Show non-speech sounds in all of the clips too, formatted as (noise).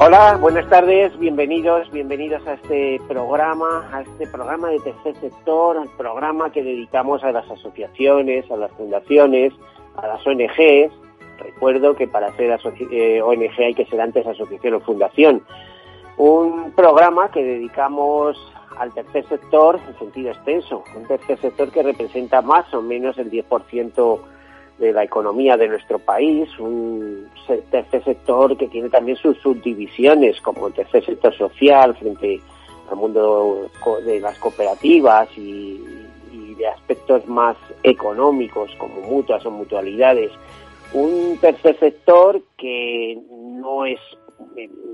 Hola, buenas tardes, bienvenidos, bienvenidos a este programa, a este programa de tercer sector, al programa que dedicamos a las asociaciones, a las fundaciones, a las ONGs. Recuerdo que para ser eh, ONG hay que ser antes asociación o fundación. Un programa que dedicamos al tercer sector en sentido extenso, un tercer sector que representa más o menos el 10% de la economía de nuestro país, un tercer sector que tiene también sus subdivisiones, como el tercer sector social frente al mundo de las cooperativas y, de aspectos más económicos como mutuas o mutualidades. Un tercer sector que no es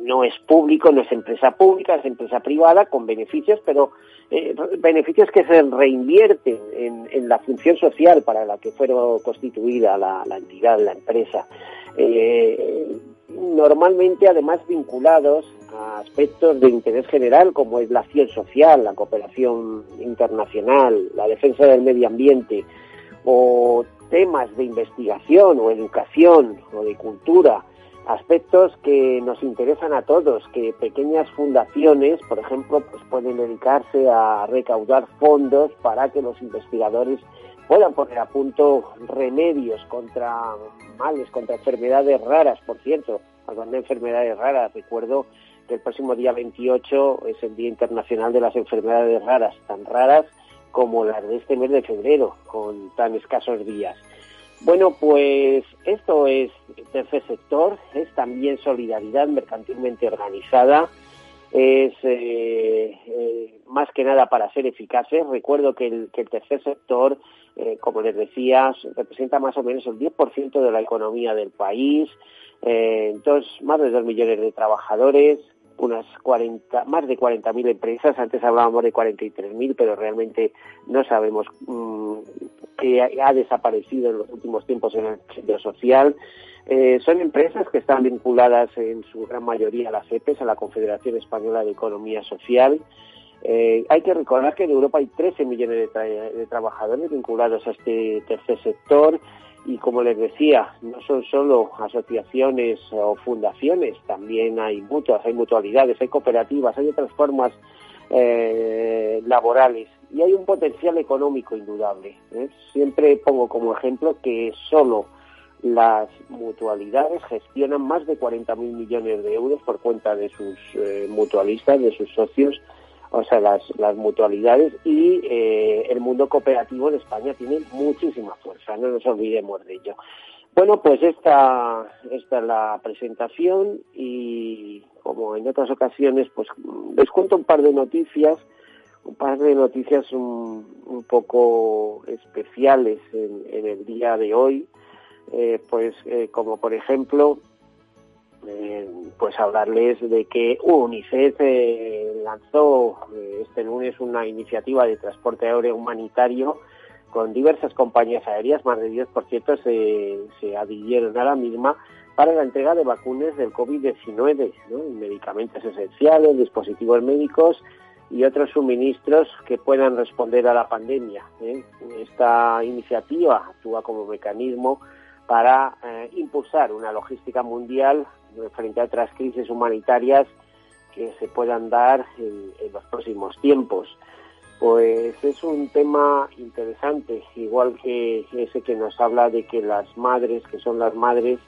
no es público, no es empresa pública, es empresa privada con beneficios, pero eh, beneficios que se reinvierten en, la función social para la que fueron constituida la, entidad, la empresa. Eh, normalmente, además, vinculados a aspectos de interés general, como es la acción social, la cooperación internacional, la defensa del medio ambiente, o temas de investigación o educación o de cultura aspectos que nos interesan a todos, que pequeñas fundaciones, por ejemplo, pues pueden dedicarse a recaudar fondos para que los investigadores puedan poner a punto remedios contra males, contra enfermedades raras, por cierto, hablando de enfermedades raras, recuerdo que el próximo día 28 es el Día Internacional de las Enfermedades Raras, tan raras como las de este mes de febrero, con tan escasos días. Bueno, pues esto es tercer sector, es también solidaridad mercantilmente organizada, es eh, eh, más que nada para ser eficaces. Recuerdo que el, tercer sector, eh, como les decía, representa más o menos el 10% de la economía del país, entonces más de dos millones de trabajadores, unas 40, más de 40.000 empresas, antes hablábamos de 43.000, pero realmente no sabemos mm, qué ha desaparecido en los últimos tiempos en el sector social. Eh, son empresas que están vinculadas en su gran mayoría a las EPES, a la Confederación Española de Economía Social. Eh, hay que recordar que en Europa hay 13 millones de trabajadores vinculados a este tercer sector y como les decía, no son solo asociaciones o fundaciones, también hay mutuas, hay mutualidades, hay cooperativas, hay otras formas eh, laborales y hay un potencial económico indudable. ¿eh? Siempre pongo como ejemplo que solo las mutualidades gestionan más de 40.000 millones de euros por cuenta de sus eh, mutualistas, de sus socios, o sea, las, las mutualidades y eh, el mundo cooperativo en España tiene muchísima fuerza, no nos olvidemos de ello. Bueno, pues esta, esta es la presentación y como en otras ocasiones, pues les cuento un par de noticias, un par de noticias un, poco especiales en, el día de hoy, eh, pues eh, como por ejemplo eh, pues hablarles de que UNICEF lanzó este lunes una iniciativa de transporte aéreo humanitario con diversas compañías aéreas, más de 10 por cierto se, se adhirieron a la misma para la entrega de vacunas del COVID-19, medicamentos esenciales, dispositivos médicos y otros suministros que puedan responder a la pandemia. Esta iniciativa actúa como mecanismo para impulsar una logística mundial frente a otras crisis humanitarias que se puedan dar en, los próximos tiempos. Pues es un tema interesante, igual que ese que nos habla de que las madres, que son las madres,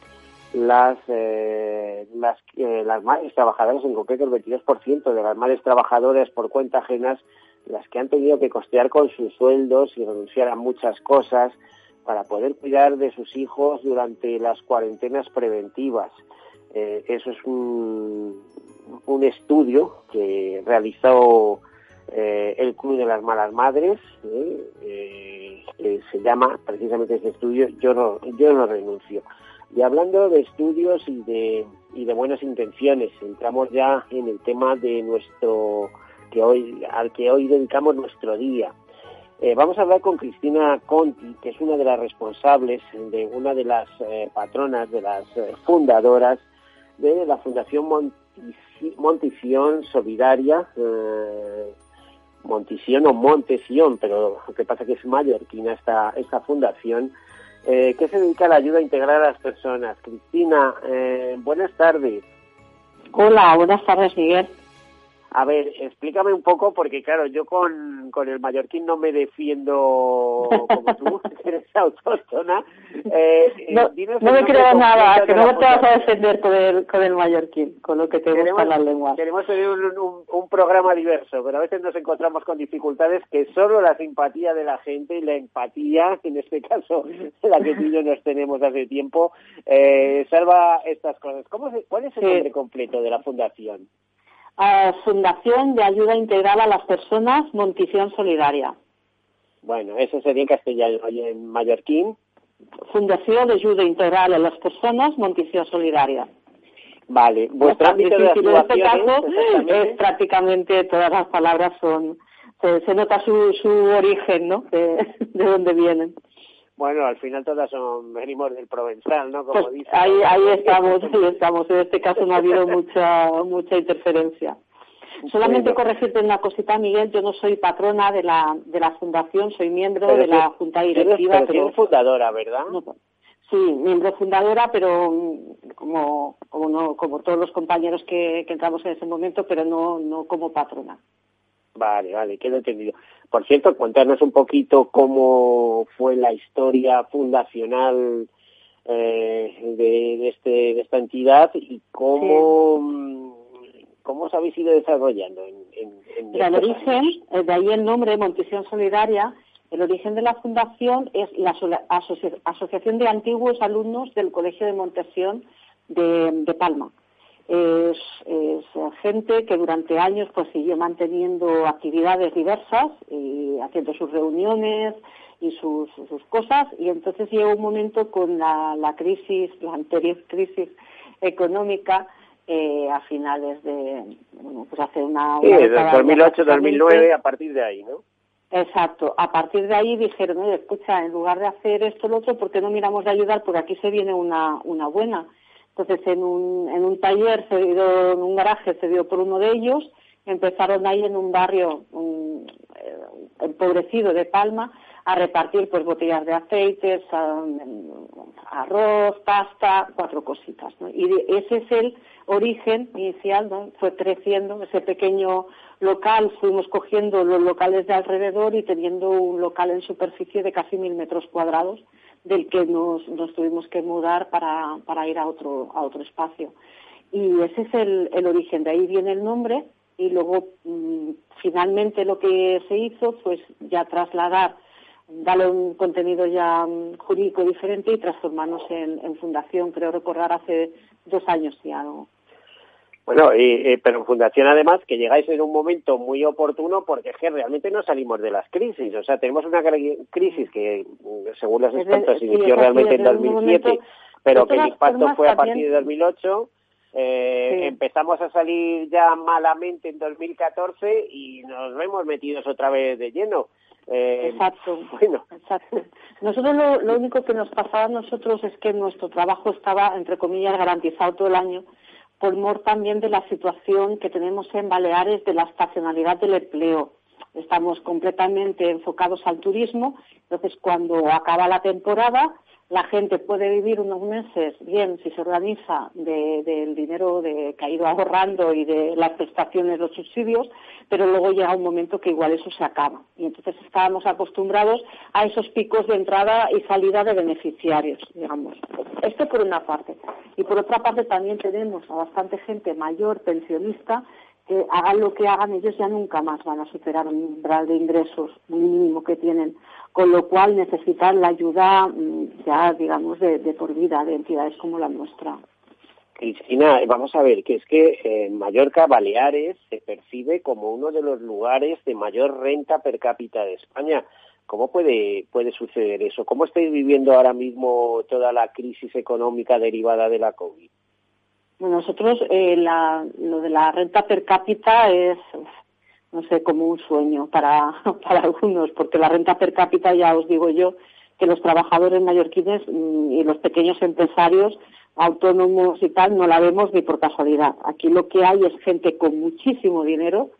las eh, las, eh, las madres trabajadoras, en concreto el 22% de las madres trabajadoras por cuenta ajenas, las que han tenido que costear con sus sueldos y renunciar a muchas cosas para poder cuidar de sus hijos durante las cuarentenas preventivas. Eh, eso es un, un, estudio que realizó eh, el Club de las Malas Madres. ¿eh? se llama precisamente ese estudio Yo no, yo no renuncio. Y hablando de estudios y de, y de buenas intenciones, entramos ya en el tema de nuestro que hoy al que hoy dedicamos nuestro día. Eh, vamos a hablar con Cristina Conti, que es una de las responsables de una de las eh, patronas, de las eh, fundadoras de la Fundación Montisión Solidaria, Montisión o Montesión, pero lo que pasa que es mallorquina esta, esta fundación, que se dedica a la ayuda integral a las personas. Cristina, buenas tardes. Hola, buenas tardes, Miguel. A ver, explícame un poco, porque claro, yo con, con el mallorquín no me defiendo como tú, (laughs) que eres autóctona. Eh, eh no, no me creo nada, que no te vas a defender con el, con el mallorquín, con lo que te queremos, gustan las lenguas. Queremos tener un, un, programa diverso, pero a veces nos encontramos con dificultades que solo la simpatía de la gente y la empatía, en este caso la que tú y yo nos tenemos hace tiempo, eh, salva estas cosas. ¿Cómo ¿Cuál es el nombre completo de la fundación? Fundación de Ayuda Integral a las Personas Montición Solidaria. Bueno, eso sería en castellano y en mallorquín. Fundación de Ayuda Integral a las Personas Montición Solidaria. Vale, vuestro ámbito de En este caso, es prácticamente todas las palabras son, se, nota su, su origen, ¿no? De, de dónde vienen. Bueno, al final todas son, venimos del Provenzal, ¿no? Como pues ahí, ahí estamos, ahí estamos. En este caso no ha habido mucha, mucha interferencia. Solamente corregirte una cosita, Miguel, yo no soy patrona de la, de la fundación, soy miembro de la junta directiva. Pero, fundadora, ¿verdad? sí, miembro fundadora, pero mm, como, como, no, como todos los compañeros que, que entramos en ese momento, pero no, no como patrona. Vale, vale, quedo entendido. Por cierto, cuéntanos un poquito cómo fue la historia fundacional eh, de, este, de esta entidad y cómo, mm, cómo os habéis ido desarrollando. En, en, el origen, eh, de ahí el nombre Montesión Solidaria, el origen de la fundación es la Asociación de Antiguos Alumnos del Colegio de Montesión de Palma es, gente que durante años pues siguió manteniendo actividades diversas y haciendo sus reuniones y sus, sus cosas y entonces llegó un momento con la, la crisis, la anterior (laughs) crisis económica eh, a finales de, bueno, pues hace una... Sí, 2008-2009, a partir de ahí, ¿no? Exacto. A partir de ahí dijeron, oye, escucha, en lugar de hacer esto o lo otro, ¿por qué no miramos de ayudar? Porque aquí se viene una, una buena. Entonces, en un, en un taller, cedido, en un garaje cedido por uno de ellos, empezaron ahí en un barrio eh, empobrecido de Palma a repartir pues botellas de aceites, arroz, pasta, cuatro cositas. Y ese es el origen inicial, ¿no? fue creciendo ese pequeño local, fuimos cogiendo los locales de alrededor y teniendo un local en superficie de casi mil metros cuadrados del que nos, nos tuvimos que mudar para, ir a otro, a otro espacio. Y ese es el, el origen, de ahí viene el nombre y luego mm, finalmente lo que se hizo fue ya trasladar, darle un contenido ya mm, jurídico diferente y transformarnos en, en fundación, creo recordar hace dos años ya, ¿no? Bueno, eh, pero en Fundación además que llegáis en un momento muy oportuno porque es que realmente no salimos de las crisis. O sea, tenemos una crisis que, según los expertos, inició realmente en 2007, pero que el impacto fue a partir de 2008. Eh, Empezamos a salir ya malamente en 2014 y nos vemos metidos otra vez de lleno. Eh, exacto. (laughs) Bueno. Exacto. Nosotros lo, lo único que nos pasaba a nosotros es que nuestro trabajo estaba, entre comillas, garantizado todo el año por mor también de la situación que tenemos en Baleares de la estacionalidad del empleo. Estamos completamente enfocados al turismo, entonces cuando acaba la temporada la gente puede vivir unos meses bien si se organiza del dinero de, que ha ido ahorrando y de las prestaciones, los subsidios, pero luego llega un momento que igual eso se acaba. Y entonces estábamos acostumbrados a esos picos de entrada y salida de beneficiarios, digamos. Esto por una parte. Y por otra parte también tenemos a bastante gente mayor, pensionista, que hagan lo que hagan, ellos ya nunca más van a superar un umbral de ingresos mínimo que tienen con lo cual necesitan la ayuda mm, ya, digamos, de, por vida de entidades como la nuestra. Cristina, vamos a ver, que es que en Mallorca, Baleares, se percibe como uno de los lugares de mayor renta per cápita de España. ¿Cómo puede, puede suceder eso? ¿Cómo estáis viviendo ahora mismo toda la crisis económica derivada de la COVID? Bueno, nosotros eh, la, lo de la renta per cápita es no sé, como un sueño para, (laughs) para algunos, porque la renta per cápita, ya os digo yo, que los trabajadores mallorquines mm, y los pequeños empresarios autónomos y tal no la vemos ni por casualidad. Aquí lo que hay es gente con muchísimo dinero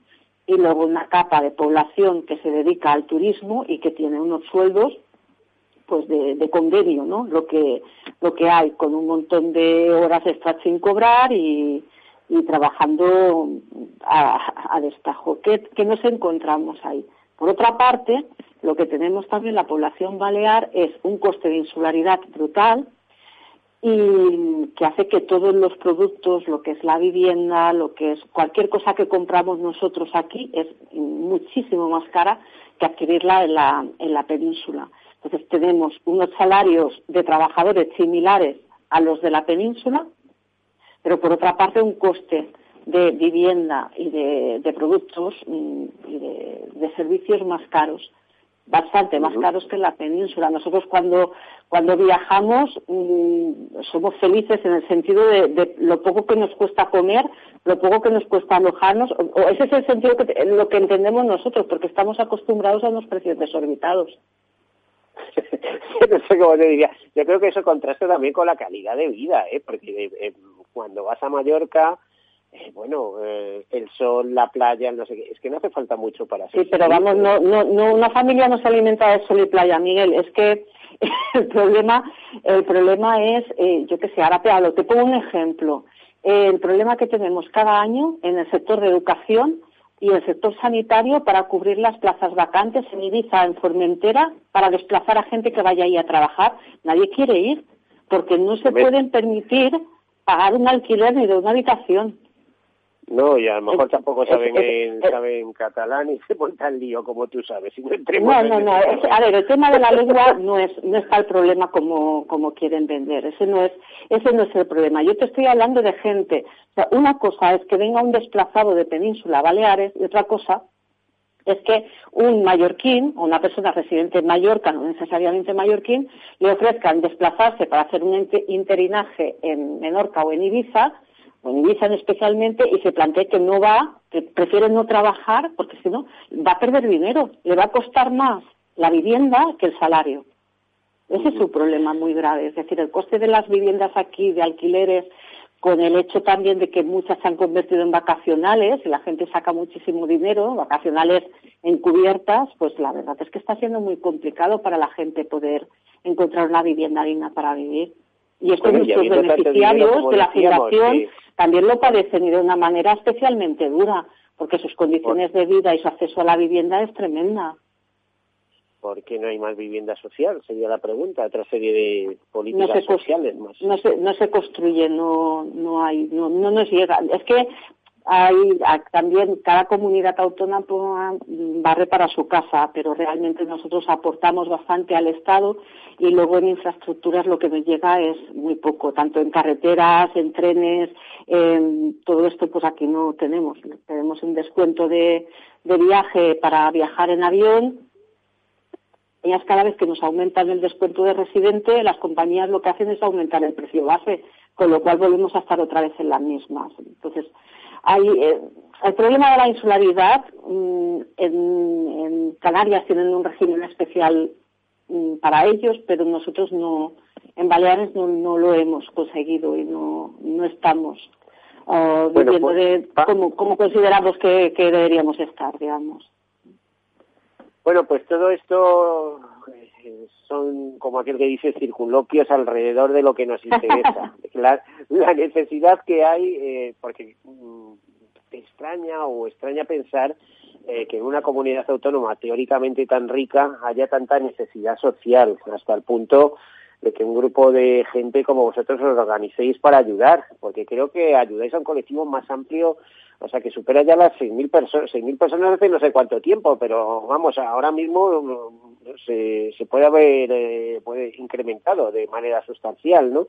y luego una capa de población que se dedica al turismo y que tiene unos sueldos pues de, convenio, ¿no? Lo que lo que hay con un montón de horas extras sin cobrar y, trabajando a, destajo. ¿Qué, ¿Qué nos encontramos ahí? Por otra parte, lo que tenemos también la población balear es un coste de insularidad brutal, y que hace que todos los productos, lo que es la vivienda, lo que es cualquier cosa que compramos nosotros aquí es muchísimo más cara que adquirirla en la, en la península. Entonces tenemos unos salarios de trabajadores similares a los de la península, pero por otra parte un coste de vivienda y de, productos y de servicios más caros bastante más caros que en la península. Nosotros cuando, cuando viajamos mm, somos felices en el sentido de, lo poco que nos cuesta comer, lo poco que nos cuesta alojarnos, o, ese es el sentido que lo que entendemos nosotros, porque estamos acostumbrados a unos precios desorbitados. (laughs) no sé cómo te diría. Yo creo que eso contrasta también con la calidad de vida, ¿eh? porque eh, eh, cuando vas a Mallorca eh, bueno, eh, el sol, la playa, no sé qué, es que no hace falta mucho para Sí, pero vamos, no, no, no, una familia no se alimenta de sol y playa, Miguel, es que (laughs) el problema, el problema es, eh, yo qué sé, ahora te hablo, te pongo un ejemplo. el problema que tenemos cada año en el sector de educación y el sector sanitario para cubrir las plazas vacantes en Ibiza, en Formentera, para desplazar a gente que vaya ahí a trabajar. Nadie quiere ir, porque no se pueden permitir pagar un alquiler ni de una habitación. No, y a lo mejor tampoco saben, en, saben catalán y (laughs) se ponen tan lío como tú sabes. no, no, no. a ver, el tema de la lengua no es no está el problema como, como quieren vender. Ese no es ese no es el problema. Yo te estoy hablando de gente. O sea, una cosa es que venga un desplazado de Península Baleares y otra cosa es que un mallorquín o una persona residente en Mallorca, no necesariamente mallorquín, le ofrezcan desplazarse para hacer un interinaje en Menorca o en Ibiza en especialmente, y se plantea que no va, que prefiere no trabajar, porque si no, va a perder dinero, le va a costar más la vivienda que el salario. Ese es su problema muy grave. Es decir, el coste de las viviendas aquí, de alquileres, con el hecho también de que muchas se han convertido en vacacionales y la gente saca muchísimo dinero, vacacionales encubiertas, pues la verdad es que está siendo muy complicado para la gente poder encontrar una vivienda digna para vivir. Y estos nuestros beneficiarios de la fundación también lo padecen y de una manera especialmente dura, porque sus condiciones de vida y su acceso a la vivienda es tremenda. ¿Por qué no hay más vivienda social? Sería la pregunta. Otra serie de políticas sociales más. No se, no se construye, no, no hay, no, no nos llega. Es que hay también cada comunidad autónoma barre para su casa, pero realmente nosotros aportamos bastante al Estado y luego en infraestructuras lo que nos llega es muy poco, tanto en carreteras, en trenes, todo esto pues aquí no tenemos. Tenemos un descuento de, viaje para viajar en avión. Cada vez que nos aumentan el descuento de residente, las compañías lo que hacen es aumentar el precio base, con lo cual volvemos a estar otra vez en las mismas. Entonces, eh, el problema de la insularidad, mm, en, Canarias tienen un régimen especial mm, para ellos, pero nosotros no, en Baleares no, lo hemos conseguido y no, no estamos uh, viviendo pues, de cómo, consideramos que, deberíamos estar, digamos. Bueno, pues todo esto son como aquel que dice circunloquios alrededor de lo que nos interesa. (laughs) la, la, necesidad que hay, eh, porque mm, extraña o extraña pensar eh, que en una comunidad autónoma teóricamente tan rica haya tanta necesidad social, hasta el punto de que un grupo de gente como vosotros os organicéis para ayudar, porque creo que ayudáis a un colectivo más amplio, o sea, que supera ya las 6.000 personas, 6.000 personas hace no sé cuánto tiempo, pero vamos, ahora mismo se, se puede haber eh, puede incrementado de manera sustancial, ¿no?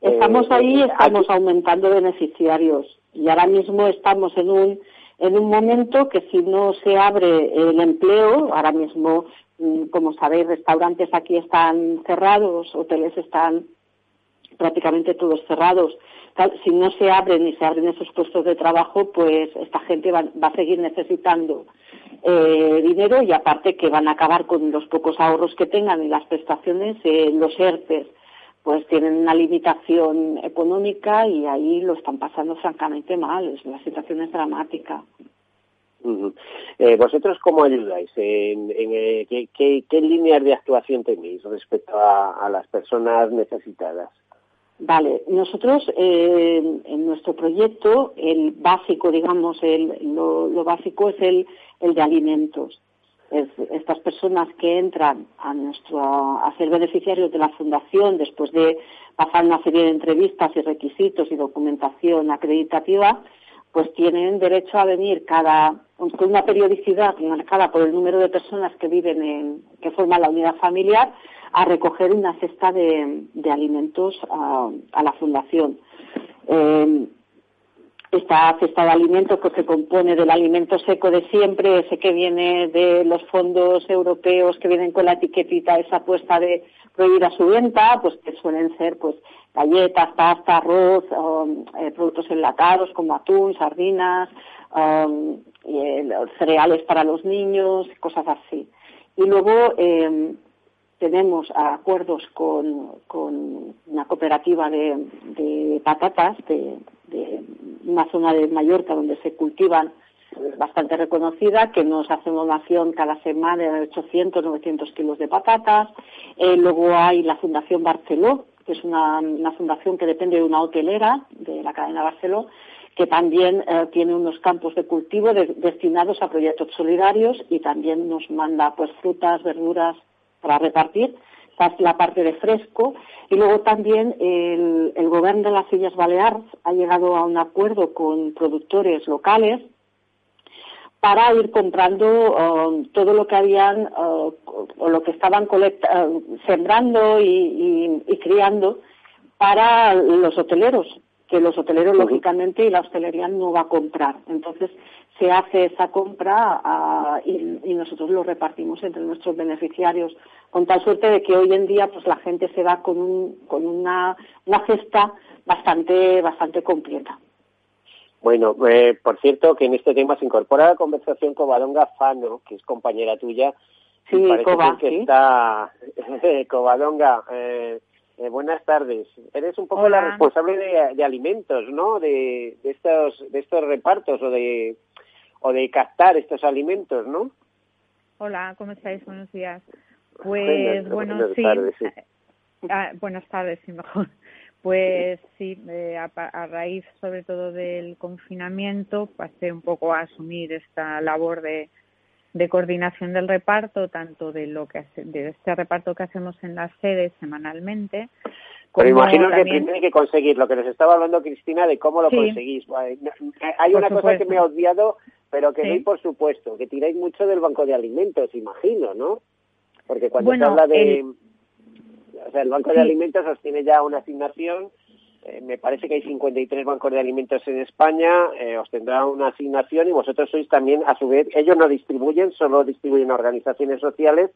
Estamos eh, ahí, estamos aumentando beneficiarios y ahora mismo estamos en un en un momento que si no se abre el empleo, ahora mismo, mm, como sabéis, restaurantes aquí están cerrados, hoteles están prácticamente todos cerrados. Si no se abren ni se abren esos puestos de trabajo, pues esta gente va, a seguir necesitando eh, dinero y aparte que van a acabar con los pocos ahorros que tengan y las prestaciones, los ERTES pues tienen una limitación económica y ahí lo están pasando francamente mal. La situación es dramática. Eh, ¿Vosotros cómo ayudáis? ¿En, eh, ¿qué, líneas de actuación tenéis respecto a, las personas necesitadas? Vale, nosotros eh, en nuestro proyecto el básico, digamos, el, lo, básico es el, el de alimentos. estas personas que entran a nuestro a ser beneficiarios de la fundación después de pasar una serie de entrevistas y requisitos y documentación acreditativa, pues tienen derecho a venir cada con una periodicidad marcada por el número de personas que viven en que forman la unidad familiar a recoger una cesta de, alimentos a, la fundación. Eh, esta cesta de alimentos pues se compone del alimento seco de siempre, ese que viene de los fondos europeos que vienen con la etiquetita esa puesta de prohibida su venta, pues que suelen ser pues galletas, pasta, arroz, eh, productos enlatados como atún, sardinas, eh, cereales para los niños, cosas así. Y luego em, tenemos acuerdos con, una cooperativa de, patatas de, una zona de Mallorca donde se cultivan bastante reconocida, que nos hace una donación cada semana de 800, 900 kilos de patatas. Eh, luego hay la Fundación Barceló, que es una, fundación que depende de una hotelera de la cadena Barceló, que también eh, tiene unos campos de cultivo destinados a proyectos solidarios y también nos manda pues frutas, verduras para repartir. La parte de fresco. Y luego también el, el gobierno de las Islas Baleares ha llegado a un acuerdo con productores locales para ir comprando um, todo lo que habían uh, o lo que estaban uh, sembrando y, criando para los hoteleros, que los hoteleros lógicamente y la hostelería no va a comprar. Entonces se hace esa compra uh, y, nosotros lo repartimos entre nuestros beneficiarios, con tal suerte de que hoy en día pues la gente se va con, un, con una, una cesta bastante, bastante completa. Bueno, eh, por cierto, que en este tema se incorpora a la conversación Covadonga Fano, que es compañera tuya. Sí, Cova, que está (laughs) Covadonga. Eh, eh, buenas tardes. Eres un poco la responsable de, alimentos, ¿no? De, de, estos de estos repartos o de o de captar estos alimentos, ¿no? Hola, ¿cómo estáis? Buenos días. Pues bueno, sí. Tardes, sí. Ah, buenas tardes, sí, mejor. Pues sí, eh, a, raíz sobre todo del confinamiento pasé un poco a asumir esta labor de, coordinación del reparto, tanto de lo que de este reparto que hacemos en las sedes semanalmente. Pero imagino que tiene que conseguir lo que nos estaba hablando Cristina de cómo lo conseguís. Hay una cosa que me he odiado, pero que no por supuesto, que tiráis mucho del banco de alimentos, imagino, ¿no? Porque cuando se habla de o sea, el Banco de Alimentos tiene ya una asignación. Eh, me parece que hay 53 bancos de alimentos en España, eh, os tendrá una asignación y vosotros sois también, a su vez, ellos no distribuyen, solo distribuyen organizaciones sociales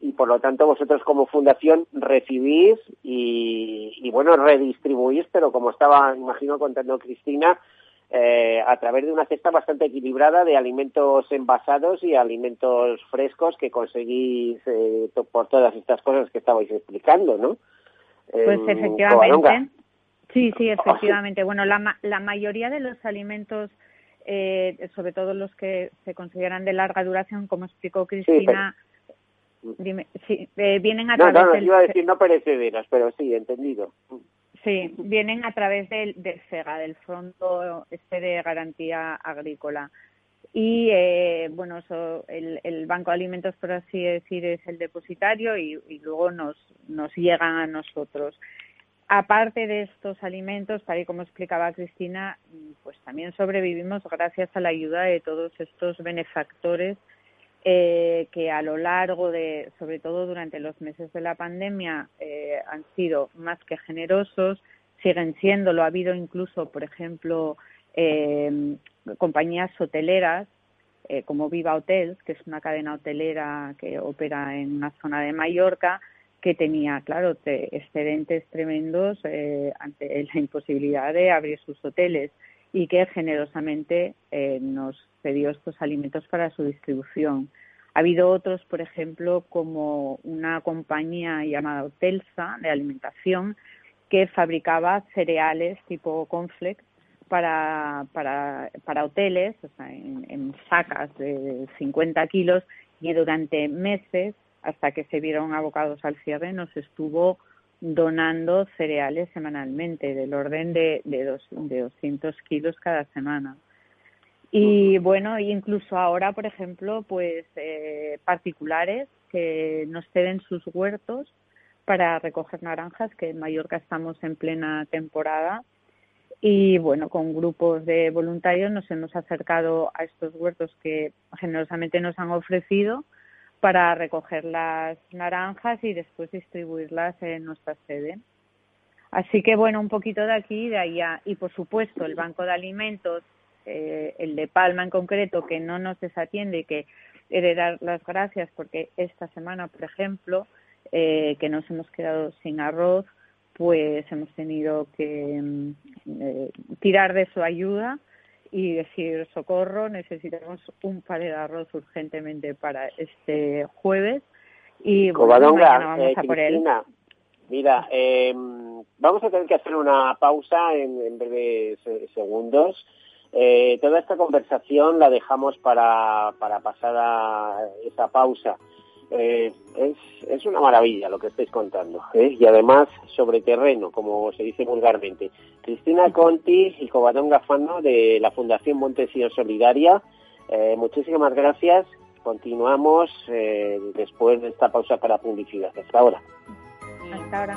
y por lo tanto vosotros como fundación recibís y, y bueno, redistribuís, pero como estaba, imagino, contando Cristina, eh, a través de una cesta bastante equilibrada de alimentos envasados y alimentos frescos que conseguís eh, por todas estas cosas que estabais explicando, ¿no? Pues efectivamente. Sí, sí, efectivamente. Bueno, la, la mayoría de los alimentos, eh, sobre todo los que se consideran de larga duración, como explicó Cristina, dime, sí, vienen a través no, no, iba a decir no perecederas, pero sí, entendido. Sí, vienen a través del, del FEGA, del Fondo este de Garantía Agrícola. Y eh, bueno, el, Banco de Alimentos, por así decir, es el depositario y, luego nos, nos llegan a nosotros. Aparte de estos alimentos, tal y como explicaba Cristina, pues también sobrevivimos gracias a la ayuda de todos estos benefactores eh, que a lo largo de, sobre todo durante los meses de la pandemia, eh, han sido más que generosos, siguen siendo, lo ha habido incluso, por ejemplo, eh, compañías hoteleras como Viva Hotels, que es una cadena hotelera que opera en una zona de Mallorca, que tenía, claro, excedentes tremendos eh, ante (laughs) la imposibilidad de abrir sus hoteles y que generosamente eh, nos cedió estos alimentos para su distribución. Ha habido otros, por ejemplo, como una compañía llamada Hotelsa de alimentación que fabricaba cereales tipo Conflex para, para, para hoteles, o sea, en, en sacas de 50 kilos y durante meses, hasta que se vieron abocados al cierre, nos estuvo donando cereales semanalmente, del orden de, de, dos, de 200 kilos cada semana. Y bueno, incluso ahora, por ejemplo, pues eh, particulares que nos ceden sus huertos para recoger naranjas, que en Mallorca estamos en plena temporada. Y bueno, con grupos de voluntarios nos hemos acercado a estos huertos que generosamente nos han ofrecido para recoger las naranjas y después distribuirlas en nuestra sede. Así que bueno, un poquito de aquí y de allá. Y por supuesto, el Banco de Alimentos eh, el de Palma en concreto, que no nos desatiende y que he de dar las gracias porque esta semana, por ejemplo, eh, que nos hemos quedado sin arroz, pues hemos tenido que mm, eh, tirar de su ayuda y decir socorro, necesitamos un par de arroz urgentemente para este jueves y bueno, vamos a por él. Mira, em, vamos a tener que hacer una pausa en, en breves segundos. Eh, toda esta conversación la dejamos para, para pasar a esa pausa. Eh, es, es, una maravilla lo que estáis contando. ¿eh? Y además sobre terreno, como se dice vulgarmente. Cristina Conti y Cobadón Gafano de la Fundación Montesío Solidaria, eh, muchísimas gracias. Continuamos eh, después de esta pausa para publicidad. Hasta ahora. Hasta ahora.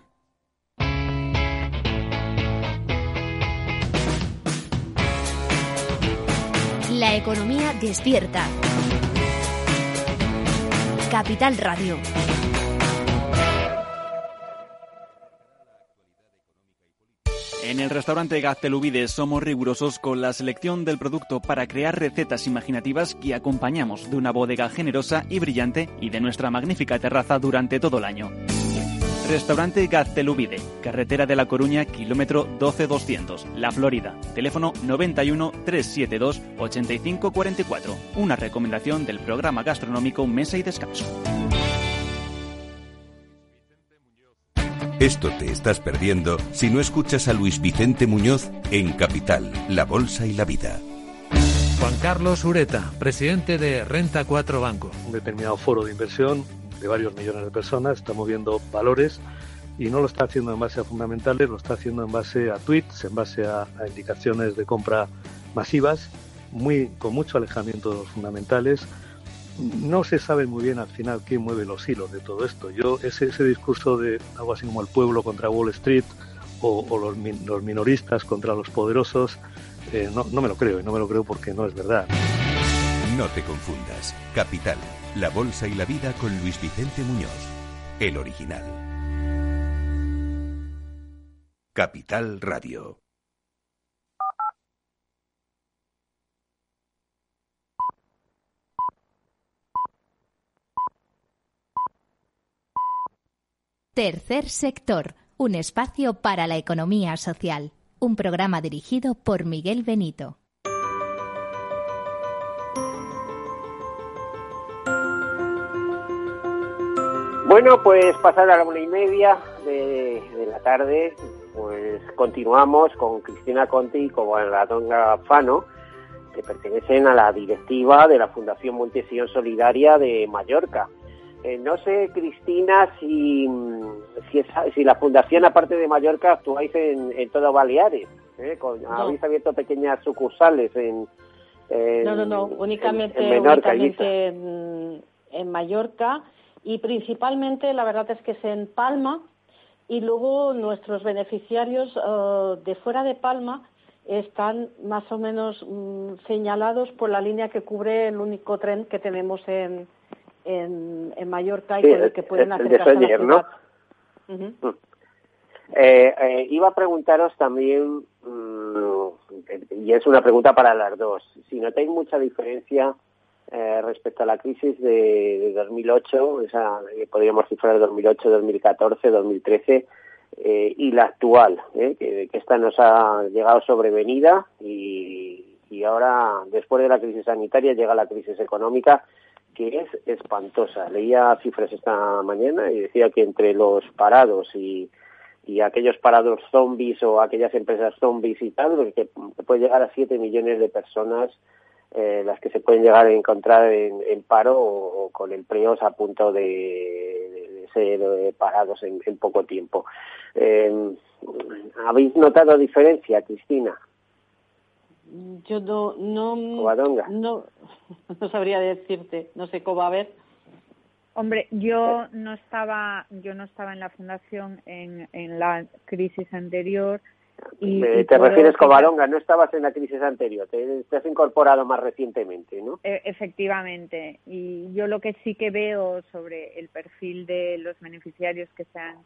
La economía despierta. Capital Radio. En el restaurante Gaztelubides somos rigurosos con la selección del producto para crear recetas imaginativas que acompañamos de una bodega generosa y brillante y de nuestra magnífica terraza durante todo el año. Restaurante Gaztelubide, carretera de La Coruña, kilómetro 12200, La Florida. Teléfono 91 372 8544. Una recomendación del programa gastronómico Mesa y Descanso. Esto te estás perdiendo si no escuchas a Luis Vicente Muñoz en Capital, La Bolsa y la Vida. Juan Carlos Ureta, presidente de Renta 4 Banco. Un determinado foro de inversión de varios millones de personas, está moviendo valores y no lo está haciendo en base a fundamentales, lo está haciendo en base a tweets, en base a, indicaciones de compra masivas, muy, con mucho alejamiento de los fundamentales. No se sabe muy bien al final quién mueve los hilos de todo esto. Yo, ese, ese discurso de algo así como el pueblo contra Wall Street o, los, los, minoristas contra los poderosos, eh, no, no me lo creo y no me lo creo porque no es verdad. No te confundas. Capital, la bolsa y la vida con Luis Vicente Muñoz, el original. Capital Radio. Tercer sector, un espacio para la economía social. Un programa dirigido por Miguel Benito. Bueno, pues pasada la una y media de, la tarde, pues continuamos con Cristina Conti y con la Donga Fano, que pertenecen a la directiva de la Fundación Montesión Solidaria de Mallorca. Eh, no sé, Cristina, si, si, la Fundación, aparte de Mallorca, actuáis en, en todo Baleares. ¿eh? Habéis abierto pequeñas sucursales en, no, no, no, únicamente en, únicamente en Mallorca y principalmente la verdad es que es en Palma. Y luego nuestros beneficiarios eh, de fuera de Palma están más o menos mm, señalados por la línea que cubre el único tren que tenemos en, en, Mallorca y por el que pueden acercarse a la mm. eh, eh, iba a preguntaros también, mm, y es una pregunta para las dos, si notáis mucha diferencia eh, respecto a la crisis de, 2008, esa que podríamos cifrar 2008, 2014, 2013 y la actual, eh, que, esta nos ha llegado sobrevenida y, y ahora, después de la crisis sanitaria, llega la crisis económica que es espantosa. Leía cifras esta mañana y decía que entre los parados y, y aquellos parados zombies o aquellas empresas zombies y tal, que puede llegar a 7 millones de personas eh, las que se pueden llegar a encontrar en, paro o, con empleos a punto de, ser eh, parados en, poco tiempo. Em, ¿Habéis notado diferencia, Cristina? Yo no, no, no, (laughs) no sabría decirte, no sé cómo va a ver. Hombre, yo no estaba, yo no estaba en la fundación en, en la crisis anterior te refieres Covadonga, no estabas en la crisis anterior, te, has incorporado más recientemente, ¿no? E, efectivamente, y yo lo que sí que veo sobre el perfil de los beneficiarios que se han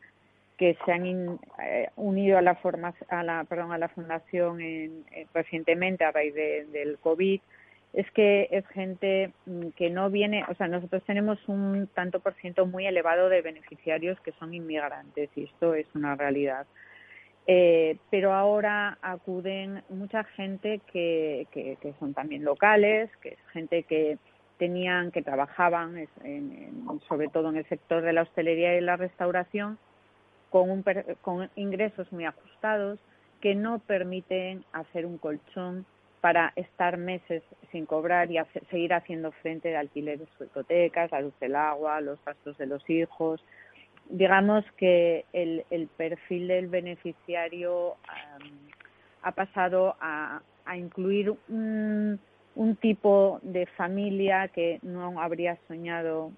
que se han eh, unido a la forma, a la perdón a la fundación en, recientemente a raíz del covid es que es gente mm, que no viene, o sea, nosotros tenemos un tanto por ciento muy elevado de beneficiarios que son inmigrantes y esto es una realidad. Eh, pero ahora acuden mucha gente que, que, son también locales, que es gente que tenían, que trabajaban sobre todo en el sector de la hostelería y la restauración con, un, con ingresos muy ajustados que no permiten hacer un colchón para estar meses sin cobrar y seguir haciendo frente a alquileres de hipotecas, la luz del agua, los gastos de los hijos, digamos que el, perfil del beneficiario ha pasado a, incluir un, un, tipo de familia que no habría soñado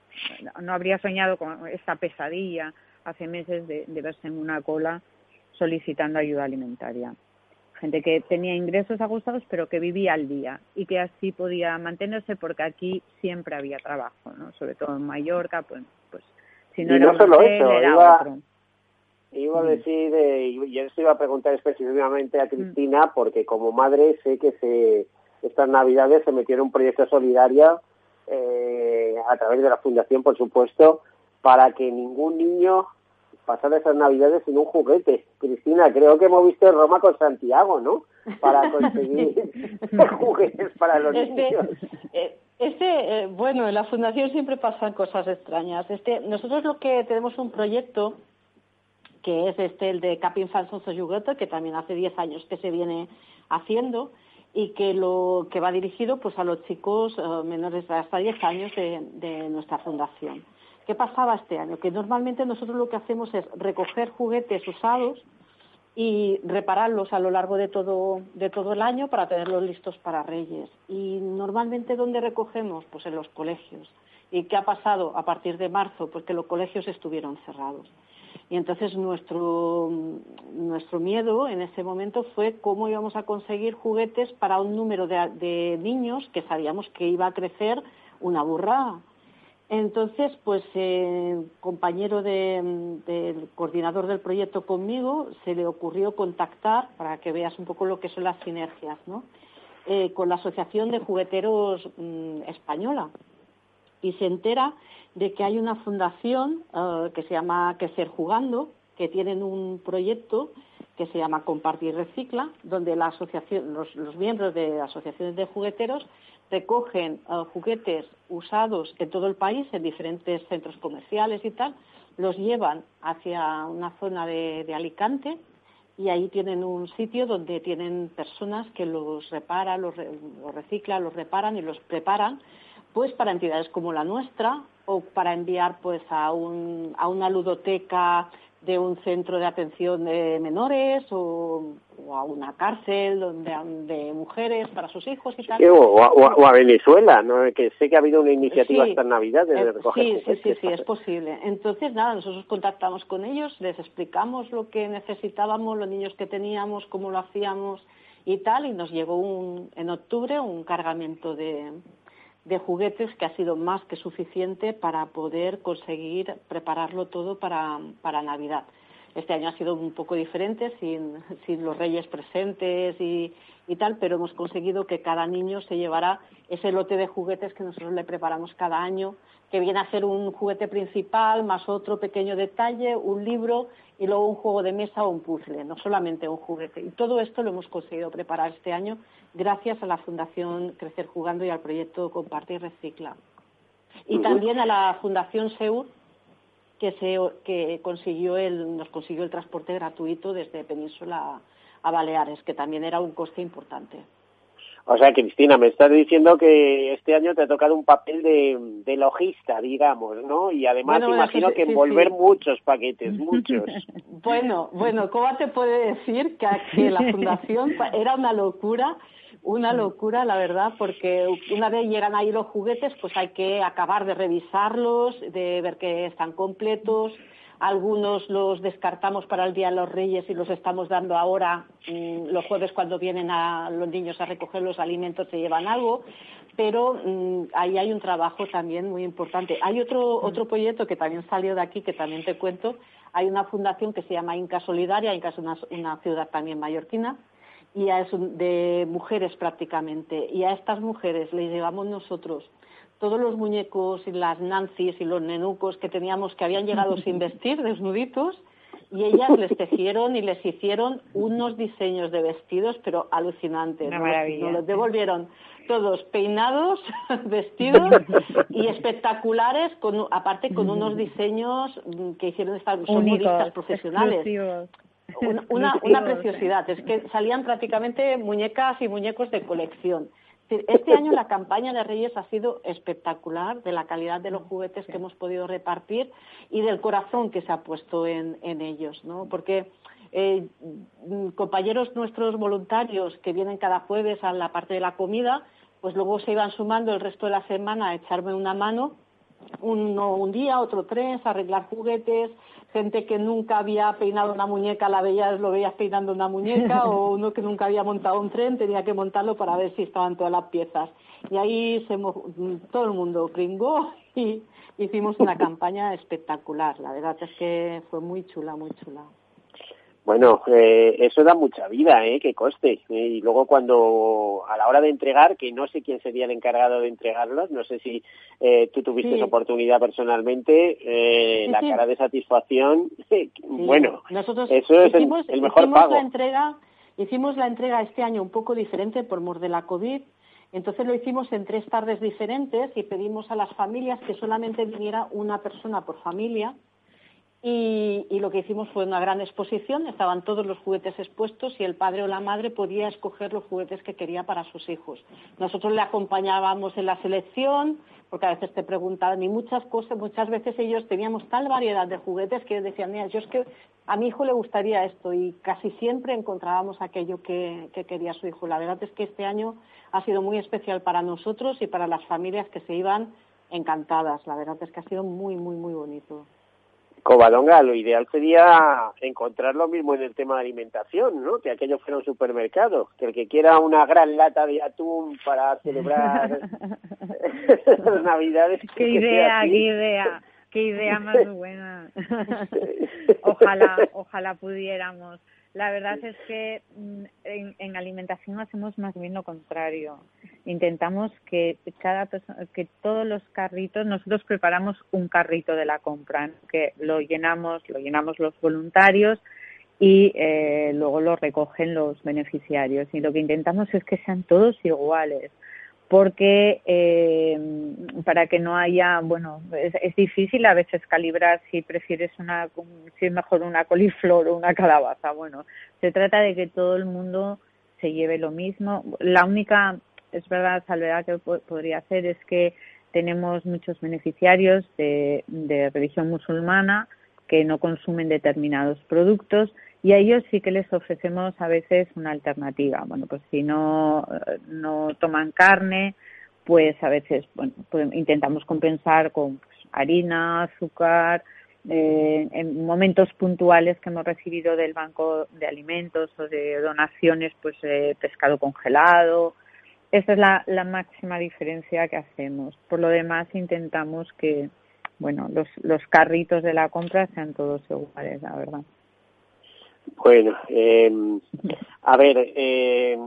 no habría soñado con esta pesadilla hace meses de, de verse en una cola solicitando ayuda alimentaria. Gente que tenía ingresos ajustados pero que vivía al día y que así podía mantenerse porque aquí siempre había trabajo no sobre todo en Mallorca pues pues y no solo eso, iba, a mm. decir, eh, y eso iba a preguntar específicamente a mm. Cristina, porque como madre sé que se, estas navidades se metieron un proyecto solidario eh, a través de la fundación, por supuesto, para que ningún niño pasara esas navidades sin un juguete. Cristina, creo que hemos visto Roma con Santiago, ¿no? Para (laughs) conseguir (laughs) juguetes para los este, niños. Eh, este, eh, bueno, en la fundación siempre pasan cosas extrañas. Este, nosotros lo que tenemos un proyecto que es este el de Capin Fanson que también hace 10 años que se viene haciendo y que lo que va dirigido pues a los chicos eh, menores de hasta 10 años de, nuestra fundación. ¿Qué pasaba este año? Que normalmente nosotros lo que hacemos es recoger juguetes usados y repararlos a lo largo de todo, de todo el año para tenerlos listos para Reyes. Y normalmente, ¿dónde recogemos? Pues en los colegios. ¿Y qué ha pasado a partir de marzo? Pues que los colegios estuvieron cerrados. Y entonces nuestro, nuestro miedo en ese momento fue cómo íbamos a conseguir juguetes para un número de, de niños que sabíamos que iba a crecer una burrada. Entonces, pues eh, compañero del coordinador del proyecto conmigo, se le ocurrió contactar, para que veas un poco lo que son las sinergias, ¿no? Eh, con la Asociación de Jugueteros mm, Española. Y se entera de que hay una fundación eh, que se llama Crecer Jugando, que tienen un proyecto que se llama Compartir Recicla, donde los, miembros de asociaciones de jugueteros recogen eh, juguetes usados en todo el país, en diferentes centros comerciales y tal, los llevan hacia una zona de, Alicante y ahí tienen un sitio donde tienen personas que los reparan, los reciclan, los reparan y los preparan pues para entidades como la nuestra o para enviar pues a, un, a una ludoteca de un centro de atención de menores o, a una cárcel donde de mujeres para sus hijos y tal. o, a, Venezuela, ¿no? que sé que ha habido una iniciativa esta Navidad de eh, recoger Sí, sí, sí, es posible. Entonces, nada, nosotros contactamos con ellos, les explicamos lo que necesitábamos, los niños que teníamos, cómo lo hacíamos y tal, y nos llegó un, en octubre un cargamento de, de juguetes que ha sido más que suficiente para poder conseguir prepararlo todo para, para Navidad. Este año ha sido un poco diferente, sin, sin los reyes presentes y, y, tal, pero hemos conseguido que cada niño se llevara ese lote de juguetes que nosotros le preparamos cada año, que viene a ser un juguete principal, más otro pequeño detalle, un libro y luego un juego de mesa o un puzzle, no solamente un juguete. Y todo esto lo hemos conseguido preparar este año gracias a la Fundación Crecer Jugando y al proyecto Comparte y Recicla. Y también a la Fundación SEUR, que, se, que consiguió el, nos consiguió el transporte gratuito desde Península a Baleares, que también era un coste importante. O sea, Cristina, me estás diciendo que este año te ha tocado un papel de, de logista, digamos, ¿no? Y además imagino que envolver muchos paquetes, muchos. (laughs) Bueno, bueno, ¿cómo te puede decir que, que la (laughs) fundación era una locura? Una locura, la verdad, porque una vez llegan ahí los juguetes, pues hay que acabar de revisarlos, de ver que están completos, algunos los descartamos para el Día de los Reyes y los estamos dando ahora mm, los jueves cuando vienen a los niños a recoger los alimentos se llevan algo, pero mm, ahí hay un trabajo también muy importante. Hay otro, otro proyecto que también salió de aquí, que también te cuento. Hay una fundación que se llama Inca Solidaria, Inca es una, una ciudad también mallorquina, y es de mujeres prácticamente. Y a estas mujeres les llevamos nosotros todos los muñecos y las Nancy's y los nenucos que teníamos que habían llegado sin (laughs) vestir, desnuditos, y ellas les tejieron y les hicieron unos diseños de vestidos, pero alucinantes. Una maravilla. Nos los devolvieron todos peinados, (laughs) vestidos y espectaculares, con, aparte con unos (laughs) diseños que hicieron estas son modistas profesionales. Una, una, preciosidad, es que salían prácticamente muñecas y muñecos de colección. Este año la campaña de Reyes ha sido espectacular de la calidad de los juguetes que hemos podido repartir y del corazón que se ha puesto en, ellos, ¿no? Porque eh, compañeros nuestros voluntarios que vienen cada jueves a la parte de la comida, pues luego se iban sumando el resto de la semana a echarme una mano, uno un día, otro tres, a arreglar juguetes, gente que nunca había peinado una muñeca, la veías, lo veías peinando una muñeca, (laughs) o uno que nunca había montado un tren, tenía que montarlo para ver si estaban todas las piezas. Y ahí se todo el mundo pringó y hicimos una (laughs) campaña espectacular. La verdad es que fue muy chula, muy chula. Bueno, eh, eso da mucha vida, ¿eh? Que coste. Eh, y luego cuando, a la hora de entregar, que no sé quién sería el encargado de entregarlos, no sé si eh, tú tuviste oportunidad personalmente, eh, la cara de satisfacción, (laughs) bueno, Nosotros eso es el, mejor pago. La entrega, hicimos la entrega este año un poco diferente por mor de la COVID, entonces lo hicimos en tres tardes diferentes y pedimos a las familias que solamente viniera una persona por familia y, lo que hicimos fue una gran exposición, estaban todos los juguetes expuestos y el padre o la madre podía escoger los juguetes que quería para sus hijos. Nosotros le acompañábamos en la selección, porque a veces te preguntaban y muchas cosas, muchas veces ellos teníamos tal variedad de juguetes que decían, mira, yo es que a mi hijo le gustaría esto y casi siempre encontrábamos aquello que, que quería su hijo. La verdad es que este año ha sido muy especial para nosotros y para las familias que se iban encantadas. La verdad es que ha sido muy, muy, muy bonito. Covadonga, lo ideal sería encontrar lo mismo en el tema de alimentación, ¿no? Que aquello fuera un supermercado, que el que quiera una gran lata de atún para celebrar las (laughs) (laughs) Navidades. Qué idea, qué idea, qué idea más (laughs) buena. ojalá, ojalá pudiéramos. La verdad es que mm, en, alimentación hacemos más bien lo contrario. Intentamos que cada que todos los carritos, nosotros preparamos un carrito de la compra, que lo llenamos, lo llenamos los voluntarios y eh, luego lo recogen los beneficiarios. Y lo que intentamos es que sean todos iguales porque eh, para que no haya, bueno, es, difícil a veces calibrar si prefieres una, si es mejor una coliflor o una calabaza. Bueno, se trata de que todo el mundo se lleve lo mismo. La única, es verdad, salvedad que podría hacer es que tenemos muchos beneficiarios de, de religión musulmana que no consumen determinados productos y a ellos sí que les ofrecemos a veces una alternativa. Bueno, pues si no, no toman carne, pues a veces bueno, pues intentamos compensar con pues, harina, azúcar, eh, en momentos puntuales que hemos recibido del banco de alimentos o de donaciones, pues eh, pescado congelado. Esa es la, la máxima diferencia que hacemos. Por lo demás, intentamos que, bueno, los, los carritos de la compra sean todos iguales, la verdad. Bueno, eh, a ver, eh,